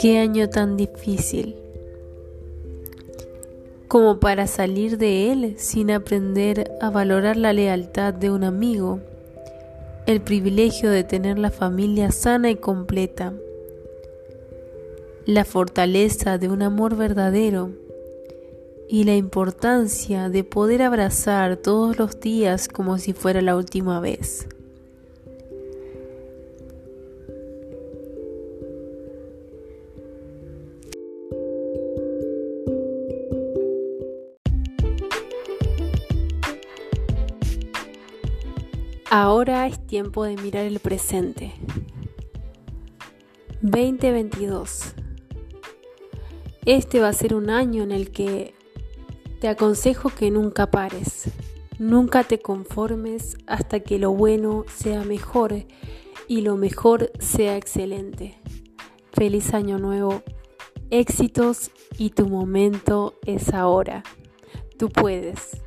Qué año tan difícil como para salir de él sin aprender a valorar la lealtad de un amigo, el privilegio de tener la familia sana y completa, la fortaleza de un amor verdadero y la importancia de poder abrazar todos los días como si fuera la última vez. Ahora es tiempo de mirar el presente. 2022. Este va a ser un año en el que te aconsejo que nunca pares, nunca te conformes hasta que lo bueno sea mejor y lo mejor sea excelente. Feliz año nuevo, éxitos y tu momento es ahora. Tú puedes.